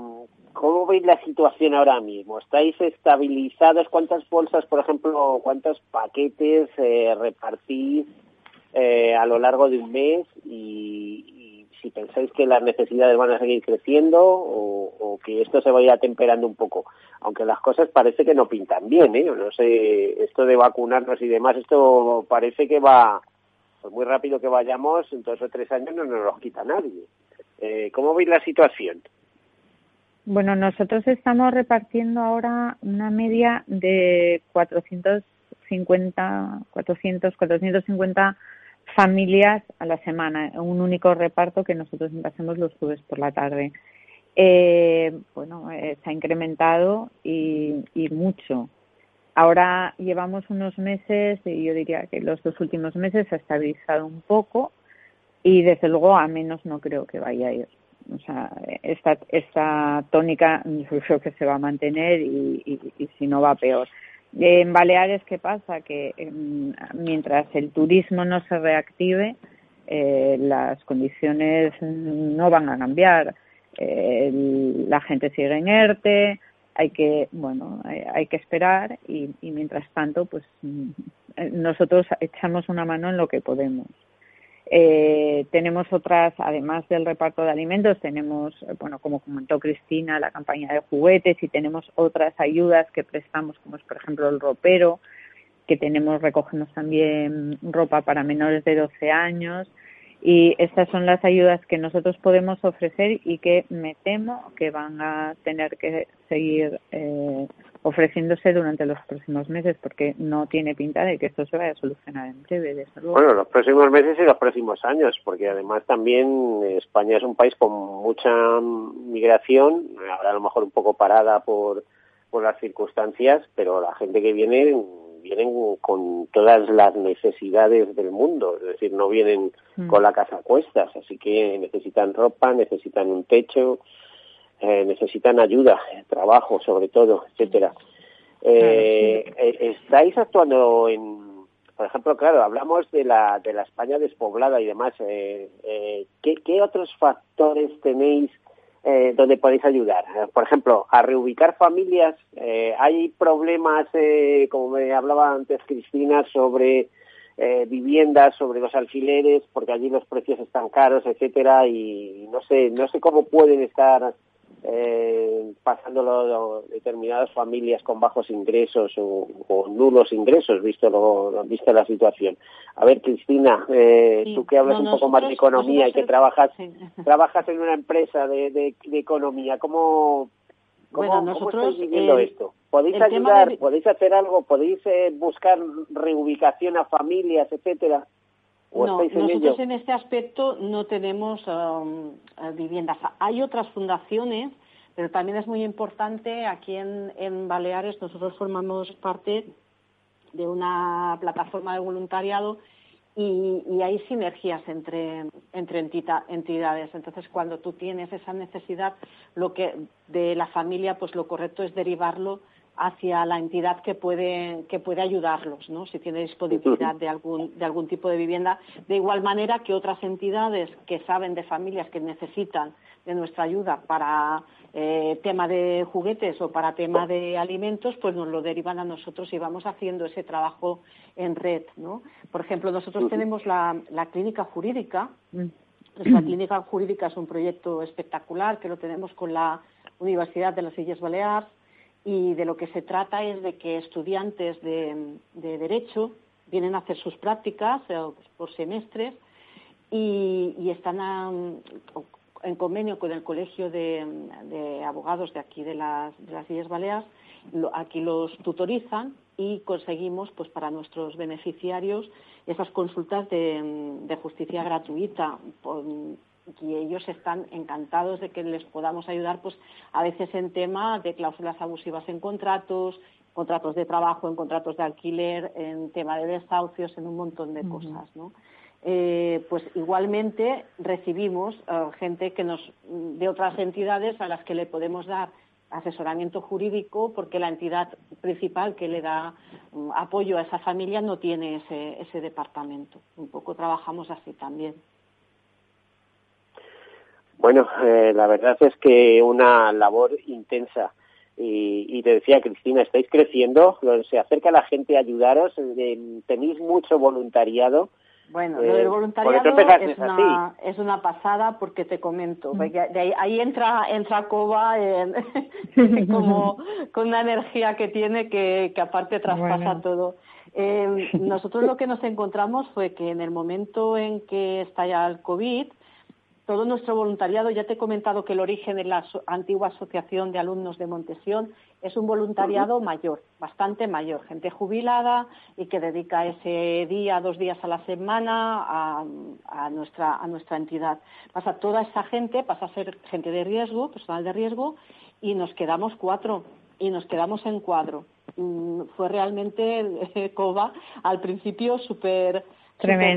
¿cómo veis la situación ahora mismo? ¿Estáis estabilizados? ¿Cuántas bolsas, por ejemplo, cuántos paquetes eh, repartís eh, a lo largo de un mes? Y, si pensáis que las necesidades van a seguir creciendo o, o, que esto se vaya temperando un poco. Aunque las cosas parece que no pintan bien, ¿eh? No sé, esto de vacunarnos y demás, esto parece que va pues muy rápido que vayamos, en dos o tres años no nos los quita nadie. Eh, ¿Cómo veis la situación? Bueno, nosotros estamos repartiendo ahora una media de 450, 400, 450 familias a la semana, un único reparto que nosotros hacemos los jueves por la tarde. Eh, bueno, eh, se ha incrementado y mucho. Ahora llevamos unos meses, y yo diría que los dos últimos meses se ha estabilizado un poco y desde luego a menos no creo que vaya a ir. O sea, esta, esta tónica yo creo que se va a mantener y, si no va peor. En Baleares, ¿qué pasa? Que em, mientras el turismo no se reactive, eh, las condiciones no van a cambiar. Eh, la gente sigue en ERTE, hay que bueno hay, que esperar y, mientras tanto pues mm, nosotros echamos una mano en lo que podemos. Eh, tenemos otras además del reparto de alimentos tenemos bueno como comentó Cristina la campaña de juguetes y tenemos otras ayudas que prestamos como es por ejemplo el ropero que tenemos recogemos también ropa para menores de 12 años y estas son las ayudas que nosotros podemos ofrecer y que me temo que van a tener que seguir eh, ofreciéndose durante los próximos meses porque no tiene pinta de que esto se vaya a solucionar en breve. Desde luego. Bueno, los próximos meses y los próximos años, porque además también España es un país con mucha migración, ahora a lo mejor un poco parada por, por las circunstancias, pero la gente que viene vienen con todas las necesidades del mundo, es decir, no vienen mm. con la casa a cuestas, así que necesitan ropa, necesitan un techo, eh, necesitan ayuda, trabajo sobre todo, etcétera. Eh, eh, ¿Estáis actuando en, por ejemplo, claro, hablamos de la, de la España despoblada y demás, ¿qué, ¿qué otros factores tenéis eh, donde podéis ayudar. Eh, por ejemplo, a reubicar familias. Eh, hay problemas, eh, como me hablaba antes Cristina, sobre eh, viviendas, sobre los alquileres, porque allí los precios están caros, etcétera, y no sé, no sé cómo pueden estar eh, pasándolo determinadas familias con bajos ingresos o, nulos ingresos, visto lo, visto la situación. A ver, Cristina, eh, tú que hablas un poco más de economía y que trabajas (laughs) trabajas en una empresa de, de, economía, ¿cómo, cómo, nosotros, estáis viviendo esto? ¿Podéis ayudar? ¿Podéis hacer algo? ¿Podéis eh, buscar reubicación a familias, etcétera? No, nosotros en este aspecto no tenemos um, viviendas. Hay otras fundaciones, pero también es muy importante aquí en, en Baleares, nosotros formamos parte de una plataforma de voluntariado y, hay sinergias entre, entre entidades. Entonces, cuando tú tienes esa necesidad lo que, de la familia, pues lo correcto es derivarlo hacia la entidad que puede, que puede ayudarlos, ¿no? si tiene disponibilidad de algún, de algún tipo de vivienda. De igual manera que otras entidades que saben de familias que necesitan de nuestra ayuda para eh, tema de juguetes o para tema de alimentos, pues nos lo derivan a nosotros y vamos haciendo ese trabajo en red. ¿no? Por ejemplo, nosotros tenemos la, clínica jurídica. Mm. Nuestra clínica jurídica es un proyecto espectacular que lo tenemos con la Universidad de las Islas Baleares y de lo que se trata es de que estudiantes de, Derecho vienen a hacer sus prácticas eh, por semestres y, están en convenio con el Colegio de, Abogados de aquí de las, de las Islas Baleares, aquí los tutorizan y conseguimos pues para nuestros beneficiarios esas consultas de, justicia gratuita y ellos están encantados de que les podamos ayudar pues a veces en tema de cláusulas abusivas en contratos contratos de trabajo en contratos de alquiler en tema de desahucios en un montón de cosas ¿no? Eh, pues igualmente recibimos eh, gente que nos de otras entidades a las que le podemos dar asesoramiento jurídico porque la entidad principal que le da mm, apoyo a esa familia no tiene ese, ese departamento. Un poco trabajamos así también. Bueno, eh, la verdad es que una labor intensa. Y, y, te decía, Cristina, estáis creciendo, se acerca la gente a ayudaros, tenéis mucho voluntariado bueno, lo del eh, voluntariado es una, es una, pasada porque te comento, mm. ahí, entra entra Coba (laughs) (laughs) como con una energía que tiene que, que aparte traspasa todo. Eh, nosotros lo que nos encontramos fue que en el momento en que estalla el COVID, todo nuestro voluntariado, ya te he comentado que el origen de la antigua Asociación de Alumnos de Montesión es un voluntariado mayor, bastante mayor, gente jubilada y que dedica ese día, dos días a la semana a, nuestra, a nuestra entidad. Pasa toda esa gente, pasa a ser gente de riesgo, personal de riesgo, y nos quedamos cuatro, y nos quedamos en cuadro. Mm, fue realmente, (laughs) Coba, al principio súper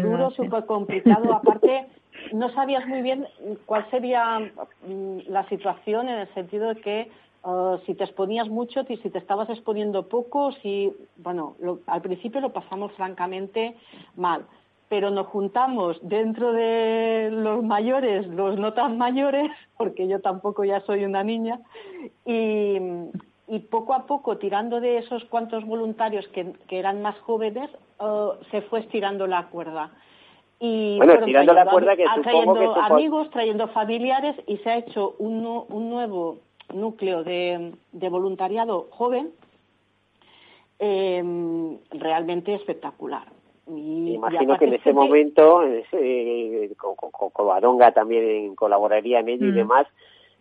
duro, súper complicado. Aparte, (laughs) no sabías muy bien cuál sería mm, la situación en el sentido de que uh, si te exponías mucho, si te estabas exponiendo poco, si, bueno, al principio lo pasamos francamente mal, pero nos juntamos dentro de los mayores, los no tan mayores, (laughs) porque yo tampoco ya soy una niña, y, poco a poco, tirando de esos cuantos voluntarios que, eran más jóvenes, uh, se fue estirando la cuerda y bueno, tirando la cuerda que trayendo amigos, trayendo familiares y se ha hecho un, un nuevo núcleo de, voluntariado joven em, realmente espectacular. Y, Imagino que en ese momento, con, con, también colaboraría en ello y mm. demás,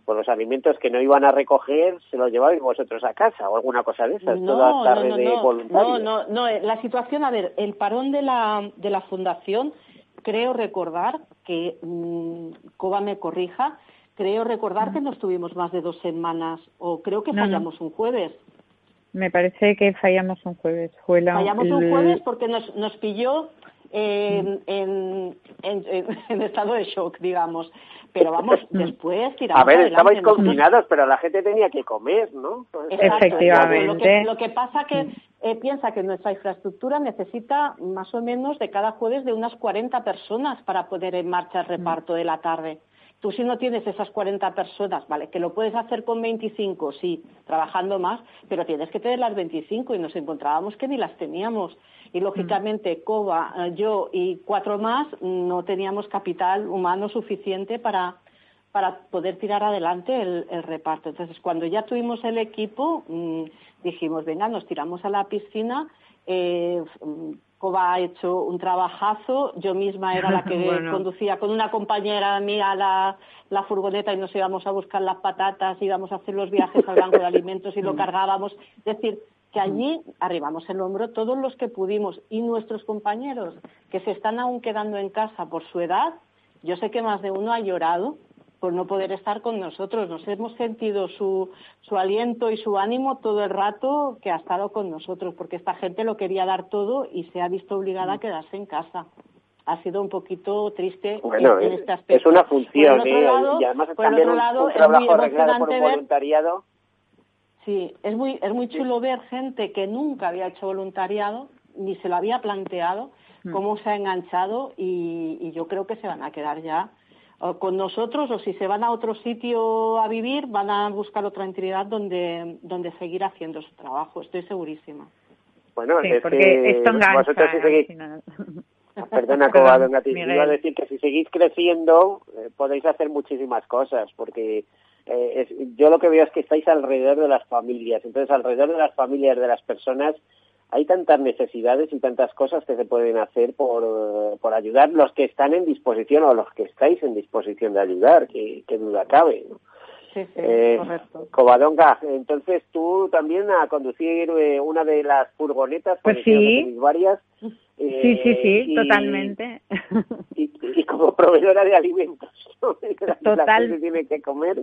por los alimentos que no iban a recoger se los llevabais vosotros a casa o alguna cosa de esas, no, toda no, de voluntarios. No, no, no, eh, la situación, a ver, el parón de la, de la fundación creo recordar que mm, Coba me corrija, creo recordar que no estuvimos más de dos semanas o creo que fallamos un jueves. Me parece que fallamos un jueves. fallamos un jueves porque nos, nos pilló en, en, (laughs) en, estado de shock, digamos. Pero vamos, después tiramos A ver, estabais confinados, pero la gente tenía que comer, ¿no? Efectivamente. Lo que, lo que pasa que eh, piensa que nuestra infraestructura necesita más o menos de cada jueves de unas 40 personas para poner en marcha el reparto de la tarde. Tú si no tienes esas 40 personas, vale, que lo puedes hacer con 25, sí, trabajando más, pero tienes que tener las 25 y nos encontrábamos que ni las teníamos. Y lógicamente, Coba, eh, yo y cuatro más no teníamos capital humano suficiente para, para poder tirar adelante el, reparto. Entonces, cuando ya tuvimos el equipo, mm, dijimos, venga, nos tiramos a la piscina. Eh, Coba ha hecho un trabajazo. Yo misma era la que (laughs) conducía con una compañera mía la, la furgoneta y nos íbamos a buscar las patatas, íbamos a hacer los viajes al banco de alimentos y lo cargábamos. Es decir, que allí arribamos el hombro todos los que pudimos y nuestros compañeros que se están aún quedando en casa por su edad. Yo sé que más de uno ha llorado por no poder estar con nosotros. Nos hemos sentido su, su aliento y su ánimo todo el rato que ha estado con nosotros, porque esta gente lo quería dar todo y se ha visto obligada a quedarse en casa. ha sido un poquito triste bueno, en, es, este aspecto. Es una función, por ¿eh? lado, y además por también otro lado, un trabajo arreglado por un ver, voluntariado. Sí, es muy, es muy chulo ver gente que nunca había hecho voluntariado, ni se lo había planteado, mm. cómo se ha enganchado y, y yo creo que se van a quedar ya con nosotros o si se van a otro sitio a vivir van a buscar otra entidad donde donde seguir haciendo su trabajo estoy segurísima. Bueno sí, es porque que esto engancha, vosotros si seguís perdona (laughs) Covadonga iba a decir que si seguís creciendo eh, podéis hacer muchísimas cosas porque eh, es, yo lo que veo es que estáis alrededor de las familias. Entonces alrededor de las familias de las personas hay tantas necesidades y tantas cosas que se pueden hacer por, por ayudar los que están en disposición o los que estáis en disposición de ayudar, que, que duda cabe. ¿no? Sí, sí, eh, correcto. Covadonga, entonces tú también a conducir eh, una de las furgonetas, pues sí, varias. Eh, sí, sí, sí, y, totalmente. Y, y, como proveedora de alimentos, ¿no? (laughs) Total. La gente tiene que comer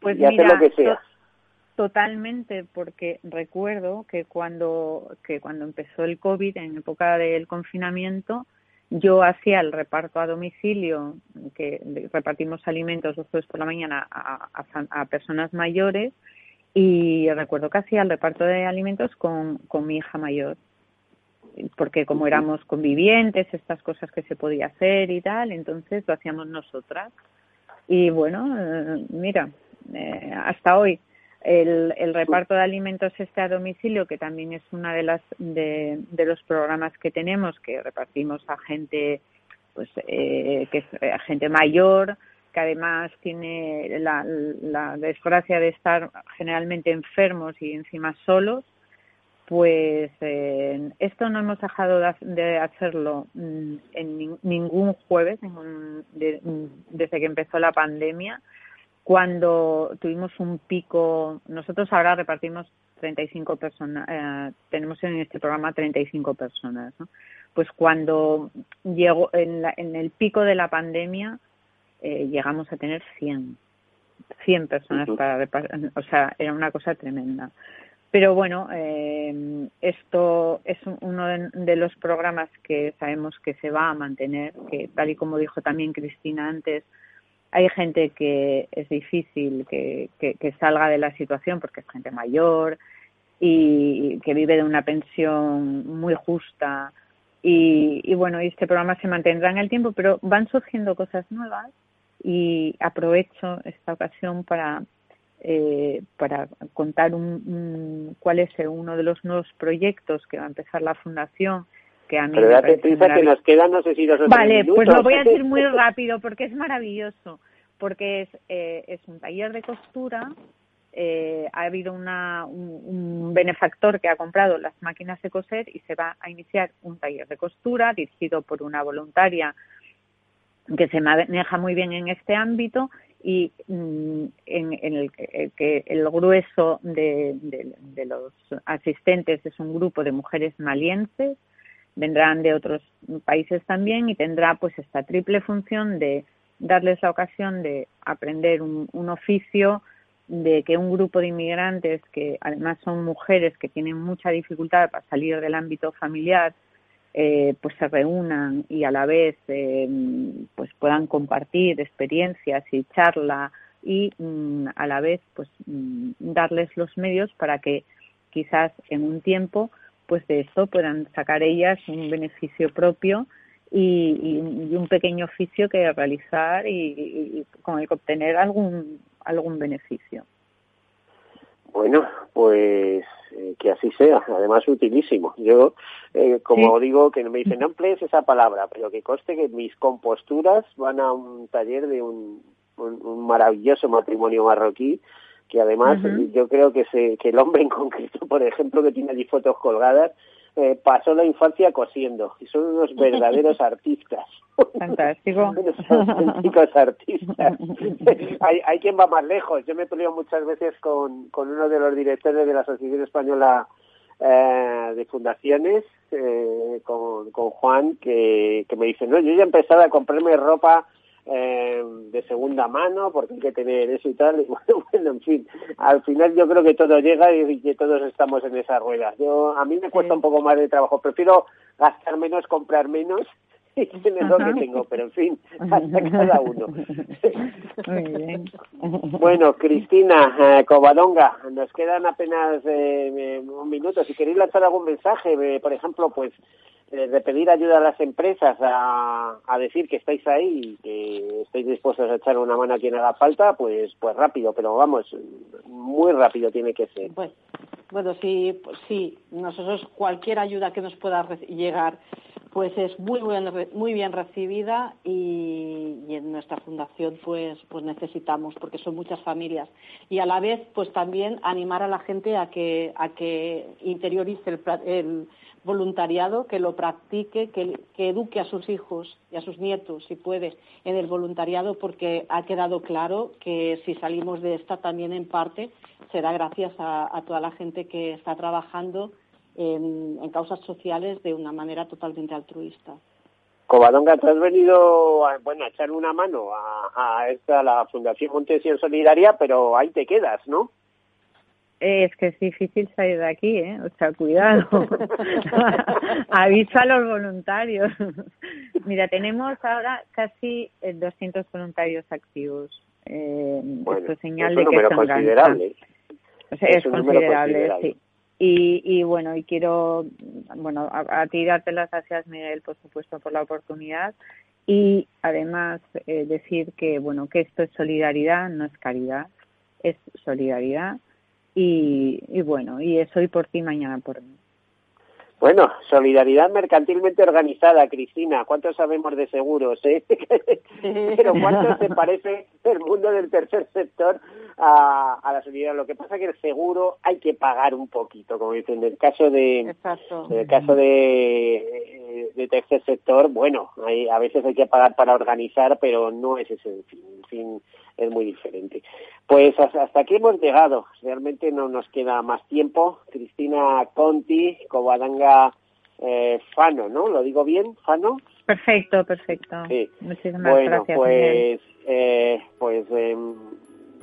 pues y mira, hacer lo que sea. Totalmente, porque recuerdo que cuando, que cuando empezó el COVID, en época del confinamiento, yo hacía el reparto a domicilio, que repartimos alimentos los jueves por la mañana a, a, a, personas mayores, y recuerdo que hacía el reparto de alimentos con, con mi hija mayor, porque como éramos convivientes, estas cosas que se podía hacer y tal, entonces lo hacíamos nosotras. Y bueno, eh, mira, eh, hasta hoy el, el, reparto de alimentos este a domicilio, que también es una de las de, de los programas que tenemos, que repartimos a gente, pues, eh, que es a gente mayor, que además tiene la, la desgracia de estar generalmente enfermos y encima solos, pues eh, esto no hemos dejado de, hacerlo en ni, ningún jueves ningún, de, desde que empezó la pandemia cuando tuvimos un pico, nosotros ahora repartimos 35 personas, eh, tenemos en este programa 35 personas, ¿no? Pues cuando llegó en, la, en el pico de la pandemia eh, llegamos a tener 100, 100 personas para repartir, o sea, era una cosa tremenda. Pero bueno, eh, esto es uno de, de los programas que sabemos que se va a mantener, que tal y como dijo también Cristina antes, hay gente que es difícil que, que, que, salga de la situación porque es gente mayor y que vive de una pensión muy justa y, y bueno, este programa se mantendrá en el tiempo, pero van surgiendo cosas nuevas y aprovecho esta ocasión para eh, para contar un, un, cuál es uno de los nuevos proyectos que va a empezar la fundación que a mí Pero date prisa que nos quedan no sé si dos o Vale, minutos. pues lo voy a decir muy (laughs) rápido porque es maravilloso, porque es, eh, es un taller de costura, eh, ha habido una, un, benefactor que ha comprado las máquinas de coser y se va a iniciar un taller de costura dirigido por una voluntaria que se maneja muy bien en este ámbito y mm, en, en el, que el grueso de, de, de los asistentes es un grupo de mujeres malienses vendrán de otros países también y tendrá pues esta triple función de darles la ocasión de aprender un, oficio, de que un grupo de inmigrantes que además son mujeres que tienen mucha dificultad para salir del ámbito familiar, eh, pues se reúnan y a la vez eh, pues puedan compartir experiencias y charla y mm, a la vez pues mm, darles los medios para que quizás en un tiempo pues de esto puedan sacar ellas un beneficio propio y, y, y un pequeño oficio que realizar y, y, con el que obtener algún algún beneficio. Bueno, pues eh, que así sea, además utilísimo. Yo, eh, como sí. digo, que me dicen, no emplees esa palabra, pero que conste que mis composturas van a un taller de un, un, un maravilloso matrimonio marroquí que además uh -huh. yo creo que, se, que el hombre en concreto, por ejemplo, que tiene allí fotos colgadas, eh, pasó la infancia cosiendo y son unos (laughs) verdaderos artistas. Fantástico. (laughs) chicos artistas. (laughs) hay, hay quien va más lejos. Yo me he peleado muchas veces con, con uno de los directores de la Asociación Española eh, de Fundaciones, eh, con, con Juan, que, que me dice, no, yo ya he empezado a comprarme ropa eh, de segunda mano porque hay que tener eso y tal (laughs) y bueno, bueno, en fin al final yo creo que todo llega y que todos estamos en esa rueda yo a mí me cuesta sí. un poco más de trabajo prefiero gastar menos comprar menos y quién es lo que tengo, pero en fin, (laughs) hasta cada uno. Muy bien. (laughs) (laughs) Bueno, Cristina eh, Covadonga, nos quedan apenas eh, un minuto. Si queréis lanzar algún mensaje, eh, por ejemplo, pues eh, de pedir ayuda a las empresas a, a decir que estáis ahí y que estáis dispuestos a echar una mano a quien haga falta, pues pues rápido, pero vamos, muy rápido tiene que ser. Pues, bueno, sí, pues sí, nosotros cualquier ayuda que nos pueda llegar pues es muy bien, muy bien recibida y, y en nuestra fundación pues pues necesitamos porque son muchas familias. Y a la vez pues también animar a la gente a que a que interiorice el, el voluntariado, que lo practique, que, que eduque a sus hijos y a sus nietos, si puede, en el voluntariado, porque ha quedado claro que si salimos de esta también en parte será gracias a, a toda la gente que está trabajando en, en causas sociales de una manera totalmente altruista. Covadonga, tú has venido a, bueno, a echar una mano a, a esta, la Fundación Montesión Solidaria, pero ahí te quedas, ¿no? Eh, Es que es difícil salir de aquí, ¿eh? O sea, cuidado. (laughs) Aviso a los voluntarios. Mira, tenemos ahora casi eh, 200 voluntarios activos. Eh, Bueno, esto es señal es de un que número esto engancha. considerable. O sea, Es es, un número considerable, considerable. sí. Y, y bueno, y quiero, bueno, a, ti darte las gracias, Miguel, por supuesto, por la oportunidad. Y además eh, decir que, bueno, que esto es solidaridad, no es caridad, es solidaridad. Y, y bueno, y es hoy por ti, mañana por mí. Bueno, solidaridad mercantilmente organizada, Cristina. ¿Cuánto sabemos de seguros, eh? (laughs) Pero ¿cuánto se parece el mundo del tercer sector a, a la solidaridad? Lo que pasa es que el seguro hay que pagar un poquito, como dicen. En el caso de, Exacto. en el caso de, de tercer sector, bueno, hay, a veces hay que pagar para organizar, pero no es ese el fin. El fin es muy diferente. Pues hasta hasta aquí hemos llegado. Realmente no nos queda más tiempo. Cristina Conti, Covadanga eh, Fano, ¿no? ¿Lo digo bien? ¿Fano? Perfecto, perfecto. Sí. Muchísimas Bueno, gracias. Pues, eh, pues em,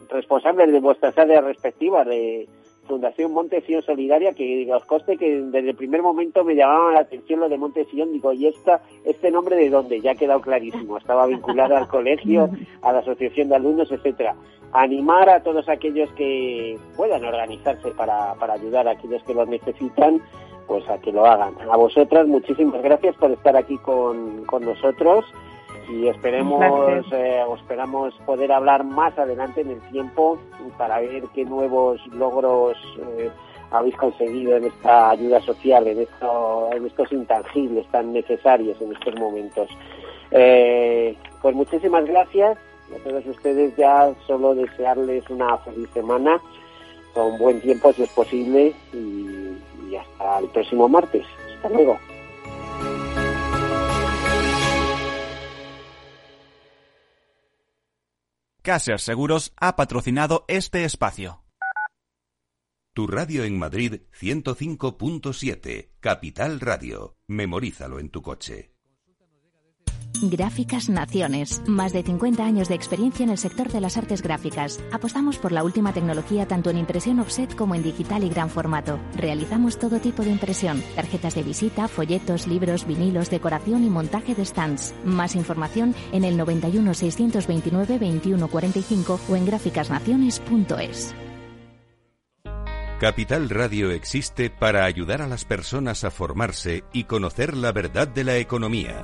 responsables de vuestras áreas respectivas de Fundación Montesión Solidaria, que os conste que desde el primer momento me llamaba la atención lo de Montesión, digo, ¿y esta, este nombre de dónde? Ya ha quedado clarísimo, estaba vinculada al colegio, a la asociación de alumnos, etcétera. Animar a todos aquellos que puedan organizarse para, para ayudar a aquellos que lo necesitan, pues a que lo hagan. A vosotras, muchísimas gracias por estar aquí con, con nosotros y esperemos eh, esperamos poder hablar más adelante en el tiempo para ver qué nuevos logros eh, habéis conseguido en esta ayuda social, en, esto, en estos intangibles tan necesarios en estos momentos. Eh, pues muchísimas gracias a todos ustedes ya solo desearles una feliz semana con buen tiempo si es posible y, y hasta el próximo martes. Hasta luego. Caser Seguros ha patrocinado este espacio. Tu radio en Madrid 105.7, Capital Radio. Memorízalo en tu coche. Gráficas Naciones. Más de 50 años de experiencia en el sector de las artes gráficas. Apostamos por la última tecnología tanto en impresión offset como en digital y gran formato. Realizamos todo tipo de impresión. Tarjetas de visita, folletos, libros, vinilos, decoración y montaje de stands. Más información en el 91 629 2145 o en gráficasnaciones.es. Capital Radio existe para ayudar a las personas a formarse y conocer la verdad de la economía.